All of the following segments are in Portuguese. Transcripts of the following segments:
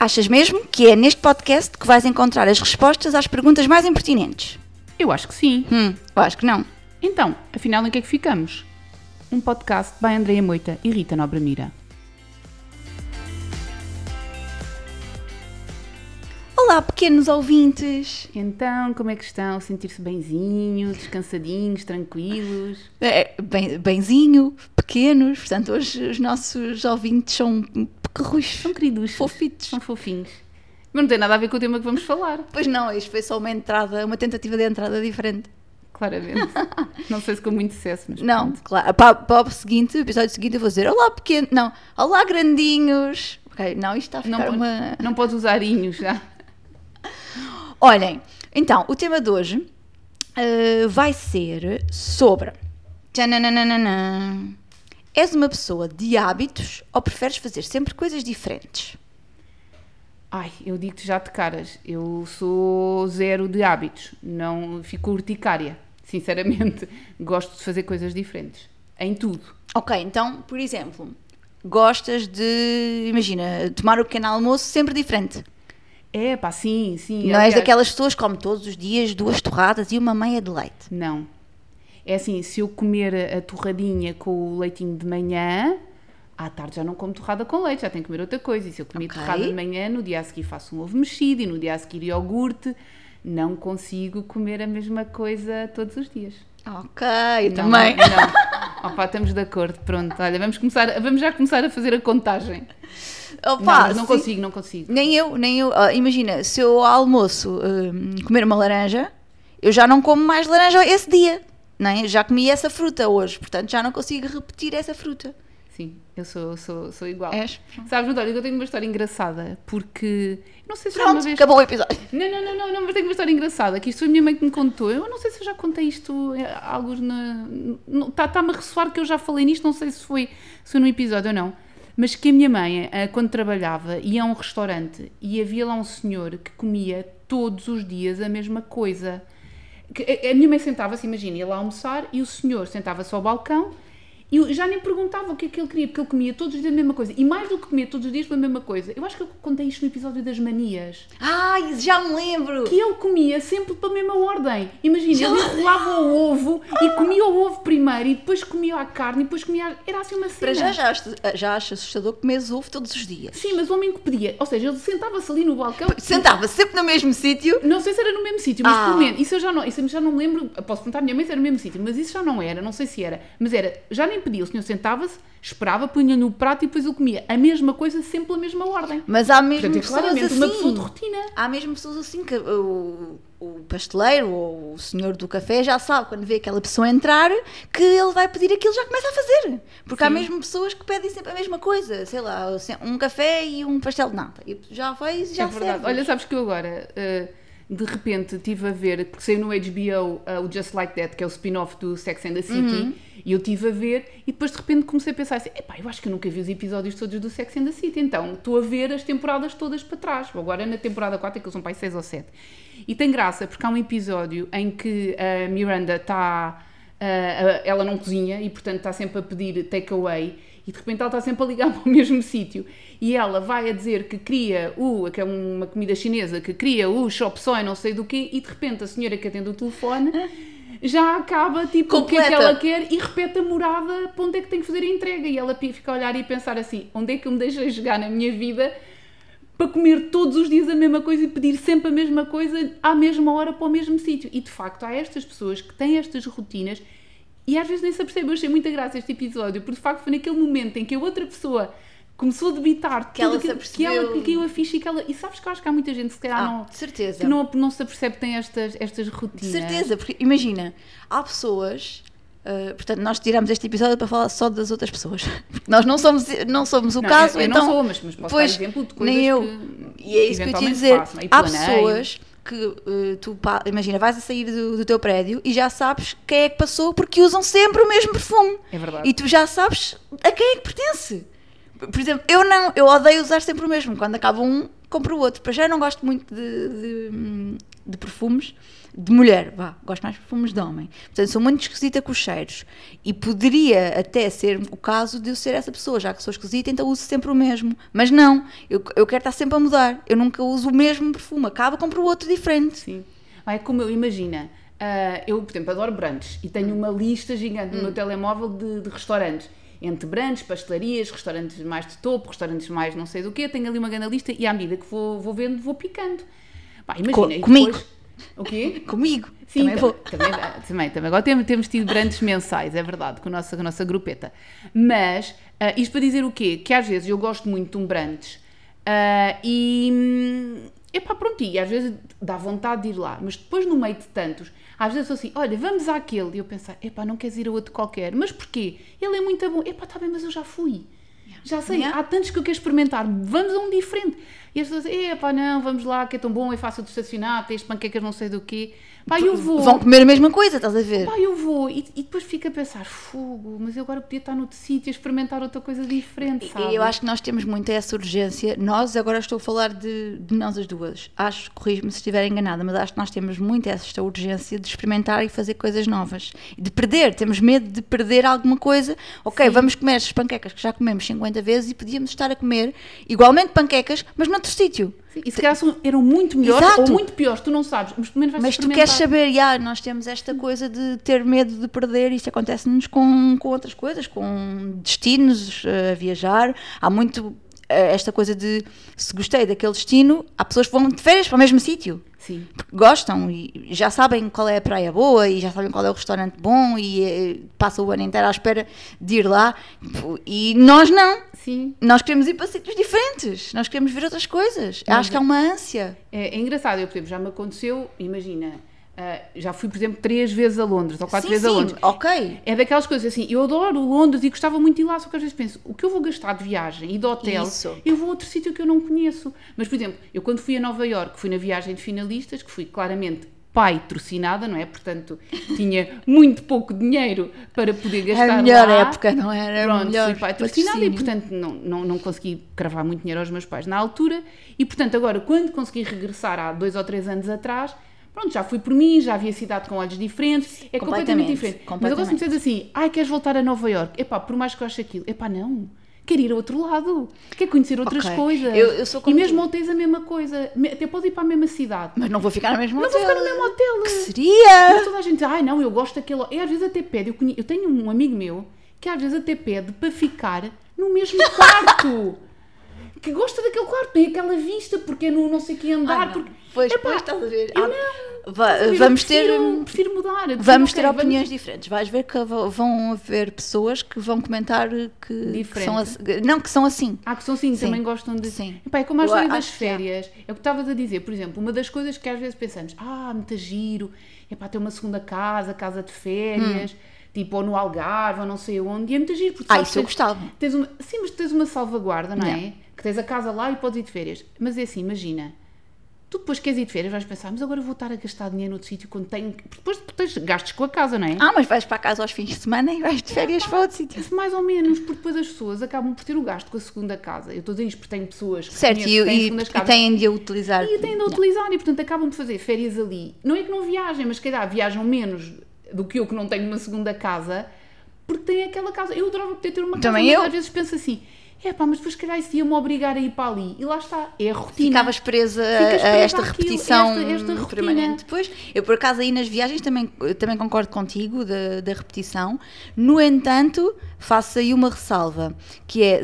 Achas mesmo que é neste podcast que vais encontrar as respostas às perguntas mais impertinentes? Eu acho que sim. Hum, eu acho que não. Então, afinal, em que é que ficamos? Um podcast by Andreia Moita e Rita Nobre Mira. Olá, pequenos ouvintes. Então, como é que estão? Sentir-se benzinho, descansadinhos, tranquilos? É, bem, benzinho, pequenos, portanto, hoje os nossos ouvintes são pequerros. São queridos. Fofitos. São fofinhos. Mas não tem nada a ver com o tema que vamos falar, Pois não, isto foi só uma entrada, uma tentativa de entrada diferente. claramente. não sei se com muito sucesso, mas Não, pronto. claro. Para, para o seguinte, o episódio seguinte, eu vou dizer Olá, pequeno. Não, Olá, grandinhos. Ok, não, isto está a Não, ficar po- uma. não podes usar inhos já. Olhem, então, o tema de hoje eh, vai ser sobre. Tchanananana. És uma pessoa de hábitos ou preferes fazer sempre coisas diferentes? Ai, eu digo-te já de caras, eu sou zero de hábitos, não fico urticária, sinceramente. Gosto de fazer coisas diferentes, em tudo. Ok, então, por exemplo, gostas de, imagina, tomar o pequeno almoço sempre diferente. É pá, sim, sim. não és aliás- daquelas pessoas que comem todos os dias duas torradas e uma meia de leite. Não. É assim, se eu comer a torradinha com o leitinho de manhã, à tarde já não como torrada com leite, já tenho que comer outra coisa. E se eu comer Ok. torrada de manhã, no dia a seguir faço um ovo mexido e no dia a seguir iogurte, não consigo comer a mesma coisa todos os dias. Ok, Não, também. Não. Opa, estamos de acordo. Pronto, olha, vamos, começar, vamos já começar a fazer a contagem. Opa, não, não consigo, não consigo. Nem eu, nem eu. Ah, imagina, se eu ao almoço hum, comer uma laranja, eu já não como mais laranja esse dia. Nem? Já comi essa fruta hoje, portanto já não consigo repetir essa fruta. Sim, eu sou, sou, sou igual. És? Sabes, Natália, eu tenho uma história engraçada, porque. Não sei se já uma Pronto, vez. acabou o episódio. Não, não, não, não, não, mas tenho uma história engraçada, que isto foi a minha mãe que me contou. Eu não sei se eu já contei isto, eh, alguns na. Está-me a ressoar que eu já falei nisto, não sei se foi, se foi num episódio ou não. Mas que a minha mãe, eh, quando trabalhava, ia a um restaurante e havia lá um senhor que comia todos os dias a mesma coisa. Que a- minha mãe sentava-se, imagina, ia lá almoçar e o senhor sentava-se ao balcão e eu já nem perguntava o que é que ele queria, porque ele comia todos os dias a mesma coisa. E mais do que comia todos os dias foi a mesma coisa. Eu acho que eu contei isto no episódio das manias Ai, já me lembro. que ele comia sempre pela mesma ordem. Imagina, ele enrolava o ovo e comia o ovo primeiro e depois comia a carne e depois comia. a- Era assim uma cena. Para já, já, acho- já acho assustador comer ovo todos os dias. Sim, mas o homem que pedia. Ou seja, ele sentava-se ali no balcão. Sentava sempre no mesmo sítio. Não sei se era no mesmo sítio, mas Ah. pelo menos. Isso eu já não, isso eu já não me lembro. Posso perguntar à minha mãe se era no mesmo sítio, mas isso já não era. Não sei se era. Mas era. Já nem pedia. O senhor sentava-se, esperava, punha no prato e depois ele comia a mesma coisa, sempre pela mesma ordem. Mas há mesmo Portanto, é pessoas claramente assim. uma pessoa de rotina. Há mesmo pessoas assim que o, o pasteleiro ou o senhor do café já sabe quando vê aquela pessoa entrar que ele vai pedir aquilo já começa a fazer. Porque há Sim. mesmo pessoas que pedem sempre a mesma coisa, sei lá, um café e um pastel de nata. E já vai e já é verdade. serve. Olha, sabes que eu agora, uh, de repente, estive a ver, porque saiu no HBO uh, o Just Like That, que é o spin-off do Sex and the City, Uhum. e eu estive a ver, e depois de repente comecei a pensar assim: epá, eu acho que eu nunca vi os episódios todos do Sex and the City, então estou a ver as temporadas todas para trás. Agora na temporada 4, que eles são para aí 6 ou 7. E tem graça, porque há um episódio em que a Miranda está. Uh, ela não cozinha e, portanto, está sempre a pedir takeaway e de repente ela está sempre a ligar para o mesmo sítio e ela vai a dizer que queria o, que é uma comida chinesa, que queria o chop soy, não sei do quê, e de repente a senhora que atende o telefone já acaba tipo o que é que Completa. ela quer e repete a morada para onde é que tem que fazer a entrega e ela fica a olhar e pensar assim, onde é que eu me deixei jogar na minha vida para comer todos os dias a mesma coisa e pedir sempre a mesma coisa à mesma hora para o mesmo sítio. E de facto há estas pessoas que têm estas rotinas e às vezes nem se apercebem. Eu achei muita graça este episódio, porque de facto foi naquele momento em que a outra pessoa começou a debitar Que ela tudo se aquilo- que ela que caiu a ficha e que ela. E sabes que eu acho que há muita gente que se calhar Ah, não. de certeza. Que não, não se apercebe que tem estas, estas De rotinas. certeza, porque imagina, há pessoas. uh, portanto, nós tiramos este episódio para falar só das outras pessoas. Porque nós não somos, não somos o Não, caso, eu, eu então. não sou, mas, mas posso pois, dar exemplo de coisas nem eu. que E é isso que eu te ia dizer. faço, é? E Há pessoas que uh, tu, imagina, vais a sair do, do teu prédio e já sabes quem é que passou porque usam sempre o mesmo perfume. É verdade. E tu já sabes a quem é que pertence. Por exemplo, eu não, eu odeio usar sempre o mesmo. Quando acaba um, compro o outro. Para já não gosto muito de, de, de perfumes de mulher, vá, gosto mais de perfumes de homem. Portanto, sou muito esquisita com os cheiros. E poderia até ser o caso de eu ser essa pessoa, já que sou esquisita, então uso sempre o mesmo. Mas não, eu, eu quero estar sempre a mudar. Eu nunca uso o mesmo perfume, acaba compro outro diferente. Sim. É como eu, imagina, ah, eu, por exemplo, adoro brunches e tenho uma lista gigante Hum. no meu telemóvel de, de restaurantes. Entre brunches, pastelarias, restaurantes mais de topo, restaurantes mais não sei do quê, tenho ali uma grande lista e à medida que vou, vou vendo, vou picando. Pá, imagina, Co- e comigo. O quê? Comigo. Sim, também vou. Também, também, também. Agora temos, temos tido brunches mensais, é verdade, com a nossa, com a nossa grupeta. Mas, ah, isto para dizer o quê? Que às vezes eu gosto muito de um brunch ah, e. hum, Epá, pronto, e às vezes dá vontade de ir lá, mas depois no meio de tantos, às vezes sou assim, olha, vamos àquele, e eu pensar, epá, não queres ir a outro qualquer, mas porquê? Ele é muito bom, epá, está bem, mas eu já fui. Já sei, Yeah. há tantos que eu quero experimentar, vamos a um diferente. E as pessoas epá, não, vamos lá, que é tão bom, é fácil de estacionar, tens panquecas não sei do quê. Pá, eu vou. Vão comer a mesma coisa, estás a ver? Pá, eu vou. E, e depois fico a pensar, fogo, mas eu agora podia estar noutro sítio a experimentar outra coisa diferente, sabe? Eu acho que nós temos muito essa urgência. Nós, agora estou a falar de, de nós as duas. Acho, corrijo-me se estiver enganada, mas acho que nós temos muito esta urgência de experimentar e fazer coisas novas. De perder, temos medo de perder alguma coisa. Ok, vamos comer estas panquecas que já comemos 50 vezes e podíamos estar a comer igualmente panquecas, mas noutro sítio. Sim, e se calhar eram muito melhores Exato. ou muito piores, tu não sabes, mas pelo menos vais Mas tu queres saber, já, nós temos esta coisa de ter medo de perder, isso acontece-nos com, com outras coisas, com destinos eh, a viajar. Há muito esta coisa de se gostei daquele destino, há pessoas que vão de férias para o mesmo sítio. Sim. Porque gostam e já sabem qual é a praia boa e já sabem qual é o restaurante bom e eh, passam o ano inteiro à espera de ir lá. E nós não. Sim. Nós queremos ir para sítios diferentes, nós queremos ver outras coisas. Acho que há uma ânsia. É, é engraçado, eu, por exemplo, já me aconteceu, imagina, ah, já fui, por exemplo, três vezes a Londres ou quatro sim, vezes a sim, Londres. ok. É daquelas coisas assim, eu adoro Londres e gostava muito de ir lá, só que às vezes penso, o que eu vou gastar de viagem e de hotel, Isso. eu vou a outro sítio que eu não conheço. Mas, por exemplo, eu quando fui a Nova Iorque, fui na viagem de finalistas, que fui claramente patrocinada, não é? Portanto, tinha muito pouco dinheiro para poder gastar Era a melhor lá. época, não era? Era Pronto, melhor fui patrocinada e, portanto, não, não, não consegui cravar muito dinheiro aos meus pais na altura. E, portanto, agora, quando consegui regressar há dois ou três anos atrás, pronto, já fui por mim, já havia cidade com olhos diferentes, é completamente, Completamente, diferente. Mas eu gosto de dizer assim, ai, queres voltar a Nova Iorque? Epá, por mais que eu ache aquilo, epá, não. Quero ir a outro lado, quero conhecer outras Ok. coisas. Eu- eu sou e mesmo tu. hotéis a mesma coisa, até pode ir para a mesma cidade. Mas não vou ficar no mesmo Não hotel. vou ficar no mesmo hotel. Que seria? Mas toda a gente diz, ai não, eu gosto daquele. E às vezes até pede, eu, conhe- eu tenho um amigo meu que às vezes até pede para ficar no mesmo quarto. Que gosta daquele quarto, tem aquela vista, porque é no não sei que andar. Ai, não. porque... Pois, Epá, pois, estás a ver. eu Há- não. Va-? Eu vamos ter. prefiro, prefiro mudar. prefiro, Vamos ter opiniões diferentes. Vais ver que vão haver pessoas que vão comentar que, que são assim. Não, que são assim. Há que são assim, Sim. também gostam de. Sim. Epá, é como a história das férias. É o que estavas a dizer, por exemplo, uma das coisas que às vezes pensamos, ah, muito giro, é para ter uma segunda casa, casa de férias, tipo, ou no Algarve, ou não sei onde, e é muito giro. Porque Hum. Ah, isso eu gostava. Tens uma, sim, mas tens uma salvaguarda, não é? Que tens a casa lá e podes ir de férias. Mas é assim, imagina. Tu depois queres ir de férias, vais pensar, mas agora vou estar a gastar dinheiro noutro sítio quando tenho. Depois tens gastos com a casa, não é? Ah, mas vais para casa aos fins de semana e vais de férias para outro sítio. Mais ou menos, porque depois as pessoas acabam por ter o gasto com a segunda casa. Eu estou a dizer isto porque tenho pessoas que Certo, conheço e, têm e, segundas e casas têm de a utilizar. e têm de utilizar e, portanto, acabam por fazer férias ali. Não é que não viajem, mas se calhar viajam menos do que eu que não tenho uma segunda casa, porque têm aquela casa. Eu adorava poder ter uma casa, Também mas eu. às vezes penso assim, é pá, mas depois se calhar isso ia-me obrigar a ir para ali. E lá está, é a rotina. Ficavas presa Ficas a presa esta àquilo, repetição esta- esta rotina. permanente. Depois, eu por acaso aí nas viagens também, também concordo contigo da, da repetição. No entanto, faço aí uma ressalva, que é,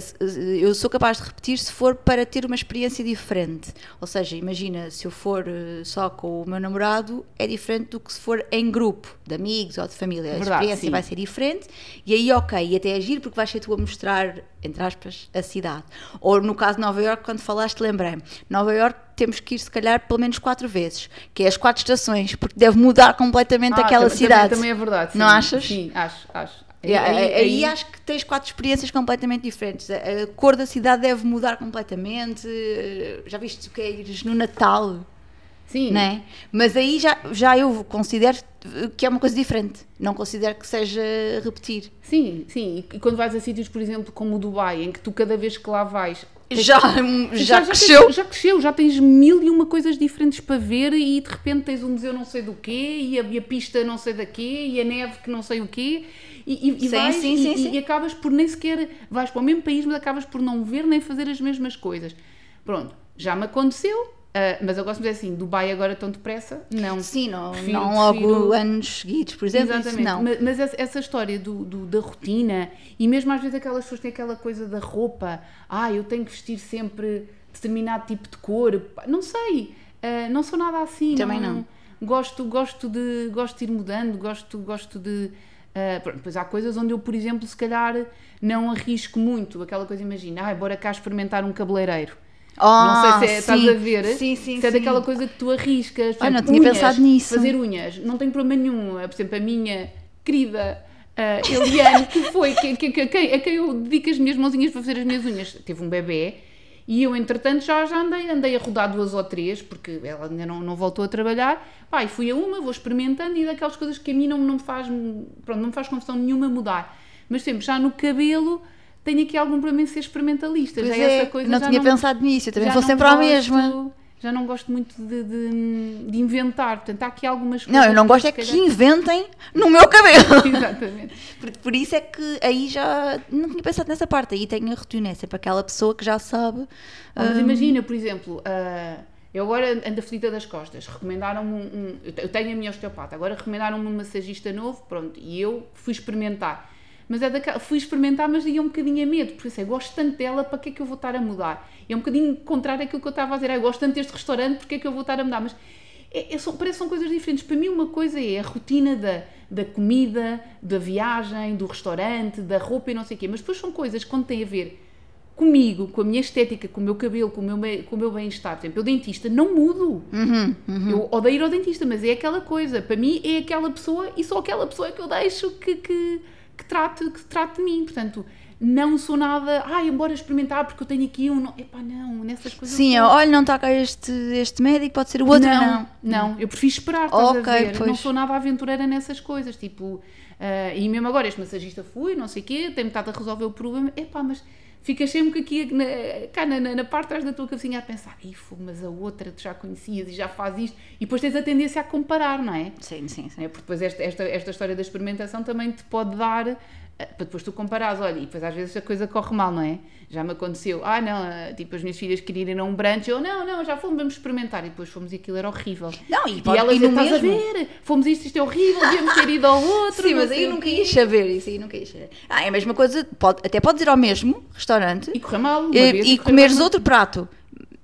eu sou capaz de repetir se for para ter uma experiência diferente. Ou seja, imagina, se eu for eh, só com o meu namorado, é diferente do que se for em grupo, de amigos ou de família. A Verdade, experiência sim. vai ser diferente e aí ok, e até agir porque vais ser tu a mostrar, entre aspas, a cidade. Ou no caso de Nova York, quando falaste, lembrei-me, Nova York temos que ir se calhar pelo menos quatro vezes, que é as quatro estações, porque deve mudar completamente Ah, aquela também- cidade. Também, também é verdade. Não sim. achas? Sim, acho, acho. Aí, aí- aí acho que tens quatro experiências completamente diferentes. A, a cor da cidade deve mudar completamente. Já viste o que é ires no Natal? Sim, não é? Mas aí já, já eu considero que é uma coisa diferente. Não considero que seja repetir. Sim, sim. E quando vais a sítios, por exemplo, como o Dubai, em que tu cada vez que lá vais já, já, cresceu. Tens, já cresceu, já tens mil e uma coisas diferentes para ver e de repente tens um museu não sei do quê e a, e a pista não sei da quê e a neve que não sei o quê e, e, Sim, vais sim, sim, e- sim. e acabas por nem sequer vais para o mesmo país mas acabas por não ver nem fazer as mesmas coisas. Pronto, já me aconteceu, ah, mas eu gosto de dizer assim, Dubai agora tão depressa? Não. Sim, não, Prefiro- não logo prefiro- anos seguidos, por exemplo. Exatamente. não. Ma- Mas, essa, essa história do, do- da rotina e mesmo às vezes aquelas pessoas têm aquela coisa da roupa, ah, eu tenho que vestir sempre determinado tipo de cor, não sei, ah, não sou nada assim. Também não. Gosto, gosto, de, gosto de ir mudando, gosto, gosto de. pronto, depois há coisas onde eu, por exemplo, se calhar não arrisco muito. Aquela coisa, imagina, ah, bora cá experimentar um cabeleireiro. Ah, não sei se é, estás a ver. Sim, sim, se é daquela coisa que tu arriscas. Ah, não exemplo, tinha unhas, pensado nisso. Fazer unhas, não tenho problema nenhum. Por exemplo, a minha querida uh, Eliane, que foi que, que, que- a, quem, a quem eu dedico as minhas mãozinhas para fazer as minhas unhas, teve um bebê. E eu, entretanto, já, já andei, andei a rodar duas ou três, porque ela ainda não, não voltou a trabalhar. E fui a uma, vou experimentando, e daquelas coisas que a mim não, não, me faz, pronto, não me faz confusão nenhuma mudar. Mas sempre, já no cabelo, tenho aqui algum problema em ser experimentalista. Pois já é, essa coisa não já tinha pensado nisso, eu também vou não sempre à gosto- mesma. Já não gosto muito de, de- de inventar, portanto há aqui algumas coisas. Não, eu não gosto é que calhar- inventem no meu cabelo. Exatamente. Por, por isso é que aí já não tinha pensado nessa parte. Aí tenho a rotina, é sempre aquela pessoa que já sabe. Mas imagina, por exemplo, ah, eu agora ando aflita das costas, recomendaram-me um, um- Eu tenho a minha osteopata, agora recomendaram-me um massagista novo, pronto, e eu fui experimentar. Mas é daquela, fui experimentar, mas ia um bocadinho a medo, porque eu sei, gosto tanto dela, para que é que eu vou estar a mudar? É um bocadinho contrário àquilo que eu estava a dizer, ah, gosto tanto deste restaurante, porque é que eu vou estar a mudar? Mas é, é, são, parece que são coisas diferentes. Para mim, uma coisa é a rotina da, da comida, da viagem, do restaurante, da roupa e não sei o quê, mas depois são coisas que quando têm a ver comigo, com a minha estética, com o meu cabelo, com o meu, com o meu bem-estar. Por exemplo, eu dentista não mudo. Uhum, Eu odeio ir ao dentista, mas é aquela coisa. Para mim é aquela pessoa e só aquela pessoa é que eu deixo que, que, que, trate, que trate de mim. Portanto, não sou nada, ai, embora experimentar porque eu tenho aqui um. Não. Epá, não, nessas coisas. Sim, olha, não está cá este, este médico, pode ser o outro, não. não, não, eu prefiro esperar, estás Ok, a ver? Não pois. sou nada aventureira nessas coisas, tipo, ah, e mesmo agora este massagista fui, não sei o quê, tem-me estado a resolver o problema, epá, mas ficas sempre aqui na, cá na, na, parte de trás da tua cabecinha a pensar, "Ih, fogo, mas a outra tu já conhecias e já faz isto, e depois tens a tendência a comparar, não é? Sim, sim, sim. É? Porque depois esta, esta, esta história da experimentação também te pode dar para depois tu comparares, olha, e depois às vezes a coisa corre mal, não é? Já me aconteceu, ah não, eh, tipo as minhas filhas queriam ir a um brunch, eu não, não, já fomos, vamos experimentar, e depois fomos e aquilo era horrível. Não, e E elas no estás a mesmo. ver, fomos isto, isto é horrível, devíamos ter ido ao outro. Sim, mas aí o nunca ias saber isso, aí nunca ias saber. Ah, é a mesma coisa, pode, até podes ir ao mesmo restaurante E correr mal, e, vez, e comeres mal. outro prato.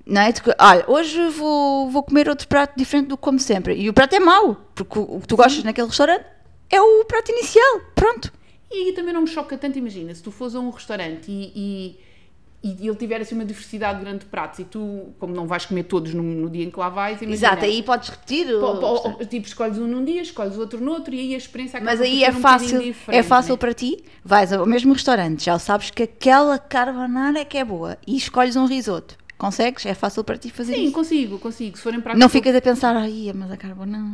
Não é? Olha, hoje vou, vou comer outro prato diferente do que como sempre. E o prato é mau, porque o que tu gostas naquele restaurante é o prato inicial. Pronto. E aí também não me choca tanto, imagina, se tu fores a um restaurante e, e, e ele tiver assim uma diversidade de grande pratos e tu, como não vais comer todos no, no dia em que lá vais, imagina, Exato, aí podes repetir. o- Po- po- tipo, escolhes um num dia, escolhes outro no outro e aí a experiência acaba Mas aí é um fácil, é fácil né? para ti. Vais ao mesmo restaurante, já sabes que aquela carbonara é que é boa e escolhes um risoto. Consegues? É fácil para ti fazer Sim, isso. consigo, consigo. Se forem para Não ficas a pensar, ai, mas a carbonara.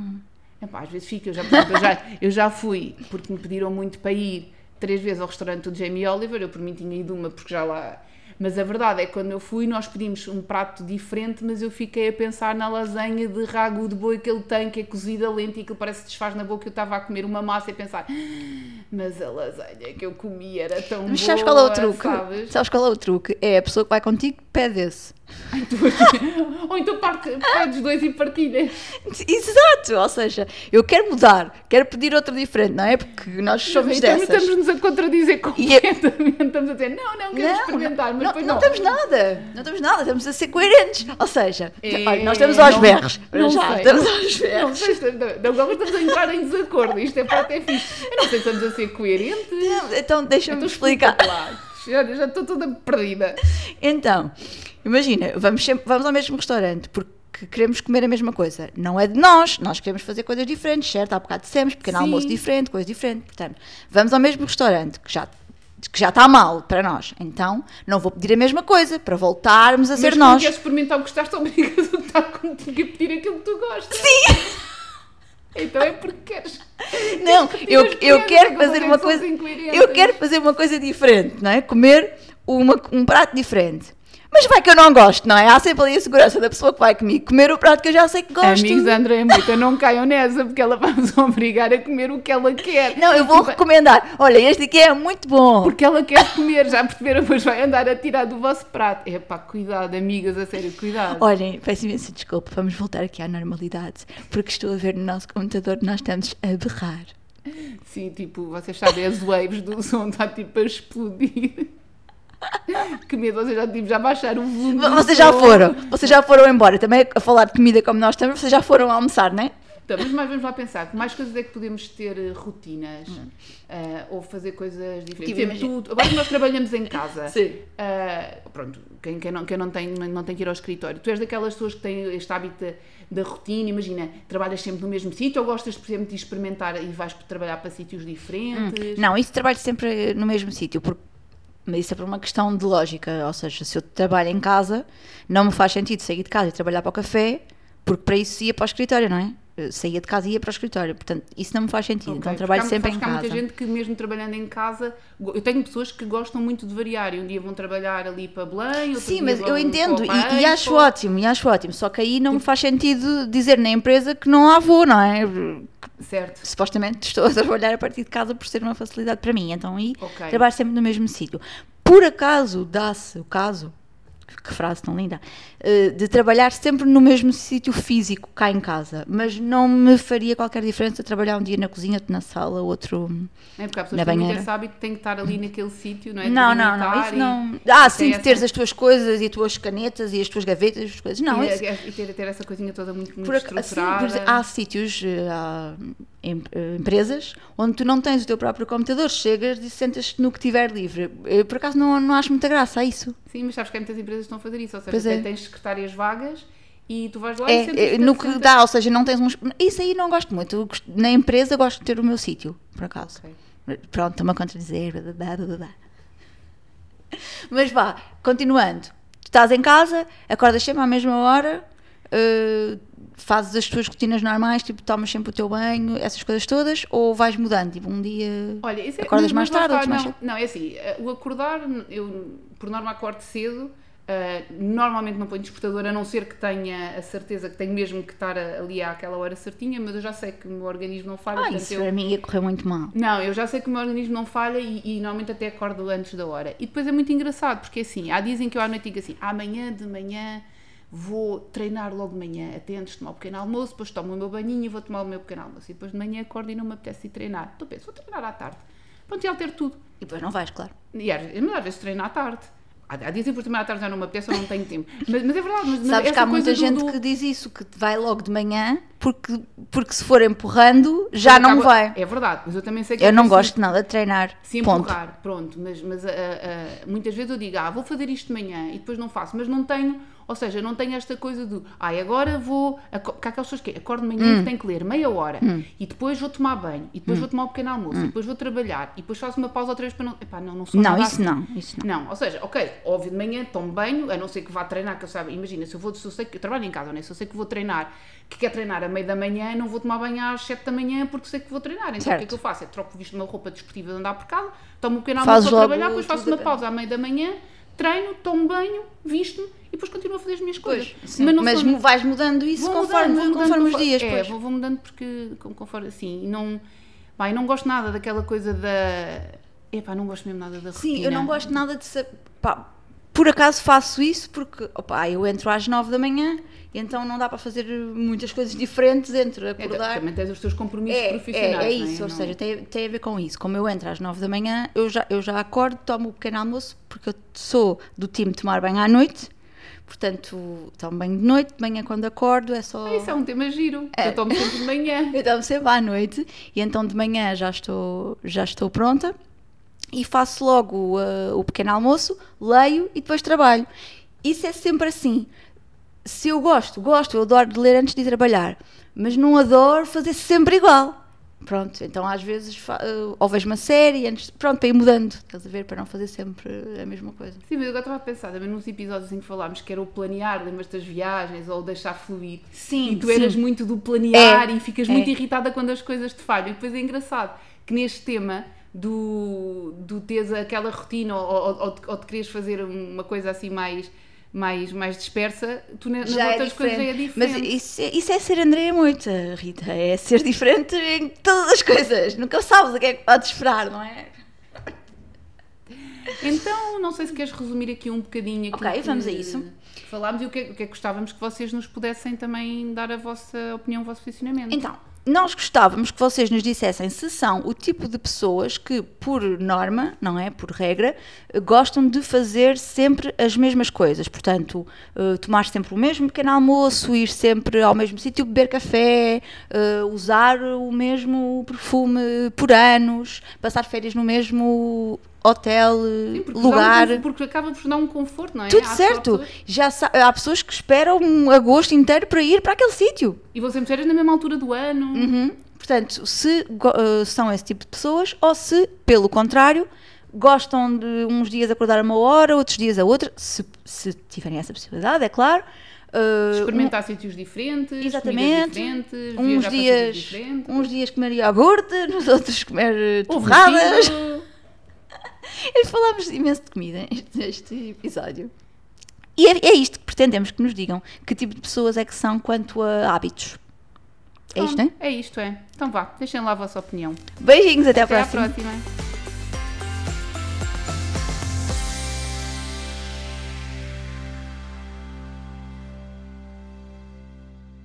Epá, às vezes fica, eu já, exemplo, eu já, eu já fui, porque me pediram muito para ir três vezes ao restaurante do Jamie Oliver, eu por mim tinha ido uma porque já lá. Mas a verdade é que quando eu fui, nós pedimos um prato diferente, mas eu fiquei a pensar na lasanha de ragu de boi que ele tem, que é cozida lenta e que parece que desfaz na boca. Eu estava a comer uma massa e a pensar, "Ah, mas a lasanha que eu comi era tão Mas boa. sabes qual é o truque? Sabes? Sabes qual é o truque? É a pessoa que vai contigo pede esse. Ou então parte, pedes dois e partilha. Exato, ou seja, eu quero mudar, quero pedir outro diferente, não é? Porque nós somos então, dessas. Estamos-nos a contradizer é- completamente. Estamos a dizer, não, não, quero experimentar, mas não, depois não não. estamos nada, não estamos nada, estamos a ser coerentes. Ou seja, É, olha, nós estamos aos não- berros, não já, sei. estamos aos Não berros. sei não, agora estamos a entrar em desacordo. Isto é para até fixe. Eu não sei se estamos a ser coerentes. Então deixa-me Então explicar. explica lá. Já, já estou toda perdida. Então, imagina, vamos, sempre, vamos ao mesmo restaurante porque queremos comer a mesma coisa. Não é de nós, nós queremos fazer coisas diferentes, certo? Há bocado dissemos, pequeno Sim. almoço diferente, coisa diferente. Portanto, vamos ao mesmo restaurante que já, que já está mal para nós. Então, não vou pedir a mesma coisa para voltarmos a ser Mas nós. quando queres experimentar o que gostaste, obrigas o que está contigo a pedir aquilo que tu gostas. Sim! Então é porque queres. Não, eu, eu quero que fazer uma coisa. Eu quero fazer uma coisa diferente, não é? Comer uma- um prato diferente. Mas vai que eu não gosto, não é? Há sempre ali a segurança da pessoa que vai comigo comer o prato que eu já sei que gosto. Amigos da Andréia Moita, não caiam nessa, porque ela vai vos obrigar a comer o que ela quer. Não, eu vou recomendar. Olha, este aqui é muito bom. Porque ela quer comer, já perceberam? Depois vai andar a tirar do vosso prato. É pá, cuidado, amigas, a sério, cuidado. Olhem, peço imensa desculpa, vamos voltar aqui à normalidade, porque estou a ver no nosso computador nós estamos a berrar. Sim, tipo, vocês sabem, as waves do som está tipo a explodir. Que medo, vocês já, tipo, já baixaram o volume. Vocês já foram, vocês já foram embora. Também a falar de comida como nós estamos, vocês já foram almoçar, não é? Então, mas mais vamos lá pensar, que mais coisas é que podemos ter eh, rotinas eh, ou fazer coisas diferentes. Tipo, tu- agora que nós trabalhamos em casa, Sim. eh, pronto, quem, quem não, quem não, tem, não tem que ir ao escritório, tu és daquelas pessoas que têm este hábito da, rotina, imagina, trabalhas sempre no mesmo sítio ou gostas, por exemplo, de experimentar e vais trabalhar para sítios diferentes? Não, isso trabalho sempre no mesmo sítio, porque mas isso é por uma questão de lógica, ou seja, se eu trabalho em casa, não me faz sentido sair de casa e trabalhar para o café, porque para isso ia para o escritório, não é? Eu Saía de casa e ia para o escritório, portanto, isso não me faz sentido, Ok, então porque trabalho há- sempre em que Há casa. muita gente que mesmo trabalhando em casa, eu tenho pessoas que gostam muito de variar e um dia vão trabalhar ali para Belém, outro Sim, mas eu entendo e, e acho Paiva. ótimo, e acho ótimo, só que aí não me faz sentido dizer na empresa que não há voo, não é? Certo. supostamente estou a trabalhar a partir de casa por ser uma facilidade para mim, então aí Ok. trabalho sempre no mesmo sítio. Por acaso dá-se o caso, que frase tão linda, eh, de trabalhar sempre no mesmo sítio físico cá em casa, mas não me faria qualquer diferença trabalhar um dia na cozinha, outro na sala, outro. É porque há pessoas Na que banheira. esse hábito que têm que estar ali naquele sítio, não é? Não, não, não, isso e- não. Ah, sim, de essa- teres as tuas coisas e as tuas canetas e as tuas gavetas e as coisas. Não, e, isso. e ter, ter essa coisinha toda muito, muito Por, ac- assim, estruturada. por exemplo, há sítios, eh, há em- eh, empresas, onde tu não tens o teu próprio computador, chegas e sentas-te no que tiver livre. Eu, por acaso não, não acho muita graça a isso. Sim, mas sabes que há muitas empresas que estão a fazer isso, ou seja, é. tens secretárias vagas e tu vais lá e É, sentas-te, é, no que sentas- dá, ou seja, não tens uns. Isso aí não gosto muito. Gosto- na empresa gosto de ter o meu sítio, por acaso. Ok. Pronto, estou-me a contradizer. blá, blá, blá. Mas vá, continuando. Tu estás em casa, acordas sempre à mesma hora, eh, fazes as tuas rotinas normais, tipo, tomas sempre o teu banho, essas coisas todas, ou vais mudando? Tipo, um dia. Olha, é, Acordas mais tarde, outros mais não, não, é assim, eh, o acordar, eu por norma acordo cedo, eh, normalmente não ponho despertador, a não ser que tenha a certeza que tenho mesmo que estar ali àquela hora certinha, mas eu já sei que o meu organismo não falha, Ah, isso eu- para mim ia correr muito mal. Não, eu já sei que o meu organismo não falha e, e normalmente até acordo antes da hora. E depois é muito engraçado, porque assim, há dizem que eu à noite digo assim, amanhã de manhã vou treinar logo de manhã, até antes de tomar o pequeno almoço, depois tomo o meu banhinho e vou tomar o meu pequeno almoço. E depois de manhã acordo e não me apetece ir treinar. Então penso, vou treinar à tarde. Pronto, e altero tudo. E depois não vais, claro. E às, às vezes treino à tarde. Há, dias em por à tarde já não me apetece ou não tenho tempo. Mas, mas é verdade, mas, Sabes que há muita gente do- que diz isso, que vai logo de manhã, porque, porque se for empurrando, já não acaba- vai. É verdade, mas eu também sei que Eu não preciso- gosto nada de treinar. Se Ponto. empurrar, pronto, mas, mas ah, ah, muitas vezes eu digo, ah, vou fazer isto de manhã e depois não faço, mas não tenho, ou seja, não tenho esta coisa de, ah, agora vou, há aquelas pessoas que acordo de manhã Hum. e tenho que ler meia hora e depois vou tomar banho e depois vou tomar um pequeno almoço e depois vou trabalhar e depois faço uma pausa outra vez para não, epá, não, não sou Hum. Não, isso assim. não, isso não. Não, ou seja, ok, óbvio de manhã tomo banho, a não ser que vá treinar, que eu sabe, imagina, se eu vou, se eu sei que eu trabalho em casa, né? se eu sei que vou treinar, que quer treinar a meio da manhã, não vou tomar banho às 7 da manhã porque sei que vou treinar. Então o que é Certo. que eu faço? É troco visto uma roupa desportiva de andar por casa, tomo um pequeno almoço para trabalhar, depois faço uma pausa à meio da manhã, treino, tomo banho, visto-me e depois continuo a fazer as minhas coisas. Sim, Mas, sou- vais mudando isso Vou conforme, mudando, vou mudando conforme os conforme- dias. É, pois. vou, vou mudando porque, conforme assim, e não, pá, eu não gosto nada daquela coisa da. Epá, não gosto mesmo nada da rotina. Sim, eu não gosto nada de ser. pá, por acaso faço isso porque opa, eu entro às 9 da manhã e então não dá para fazer muitas coisas diferentes entre É, acordar. também tens os teus compromissos É, profissionais. é, é isso, ou Não- seja, tem, tem a ver com isso. Como eu entro às 9 da manhã, eu já, eu já acordo, tomo o pequeno almoço, porque eu sou do time de tomar banho à noite, portanto, tomo banho de noite, de manhã quando acordo é só. Ah, Isso é um tema giro. que Eu tomo sempre de manhã. Eu tomo sempre à noite e então de manhã já estou, já estou pronta e faço logo uh, o pequeno almoço, leio e depois trabalho. Isso é sempre assim. Se eu gosto, gosto, eu adoro de ler antes de ir trabalhar, mas não adoro fazer sempre igual. Pronto, então às vezes uh, ou vejo uma série antes, pronto, para ir mudando, estás a ver, para não fazer sempre a mesma coisa. Sim, mas eu agora estava a pensar também nos episódios em que falámos que era o planear, lembras das viagens ou deixar fluir. Sim, E tu sim. eras muito do planear É, e ficas é. muito irritada quando as coisas te falham. E depois é engraçado que neste tema do, do teres aquela rotina ou, ou, ou, de- quereres fazer uma coisa assim mais mais, mais dispersa, tu na- nas Já é outras coisas já é diferente. Mas isso, é- isso é ser Andréia Moita, Rita. É ser diferente em todas as coisas. Nunca sabes o que é que podes esperar, não é? Então, não sei se queres resumir aqui um bocadinho aquilo Ok, que vamos a isso. Falámos e o que, é, o que é que gostávamos que vocês nos pudessem também dar a vossa opinião, o vosso posicionamento. Então, nós gostávamos que vocês nos dissessem se são o tipo de pessoas que, por norma, não é? Por regra, gostam de fazer sempre as mesmas coisas. Portanto, eh, tomar sempre o mesmo pequeno almoço, ir sempre ao mesmo sítio, beber café, eh, usar o mesmo perfume por anos, passar férias no mesmo hotel, Sim, porque lugar. um- porque acaba por dar um conforto, não é? Tudo Há certo. pessoas- Já há pessoas que esperam um agosto inteiro para ir para aquele sítio. E vão sempre férias na mesma altura do ano. Uhum. Portanto, se eh, são esse tipo de pessoas ou se, pelo contrário, gostam de uns dias acordar a uma hora, outros dias a outra, se, se tiverem essa possibilidade, é claro. Eh, Experimentar sítios diferentes, Exatamente. diferentes, um- uns dias, diferentes. uns dias comer iogurte, nos outros comer torradas. E falámos imenso de comida neste, episódio. E é, é isto que pretendemos que nos digam que tipo de pessoas é que são quanto a hábitos. É isto, Pronto, não é? É isto, é. Então vá, deixem lá a vossa opinião. Beijinhos, até à Até à próxima. próxima.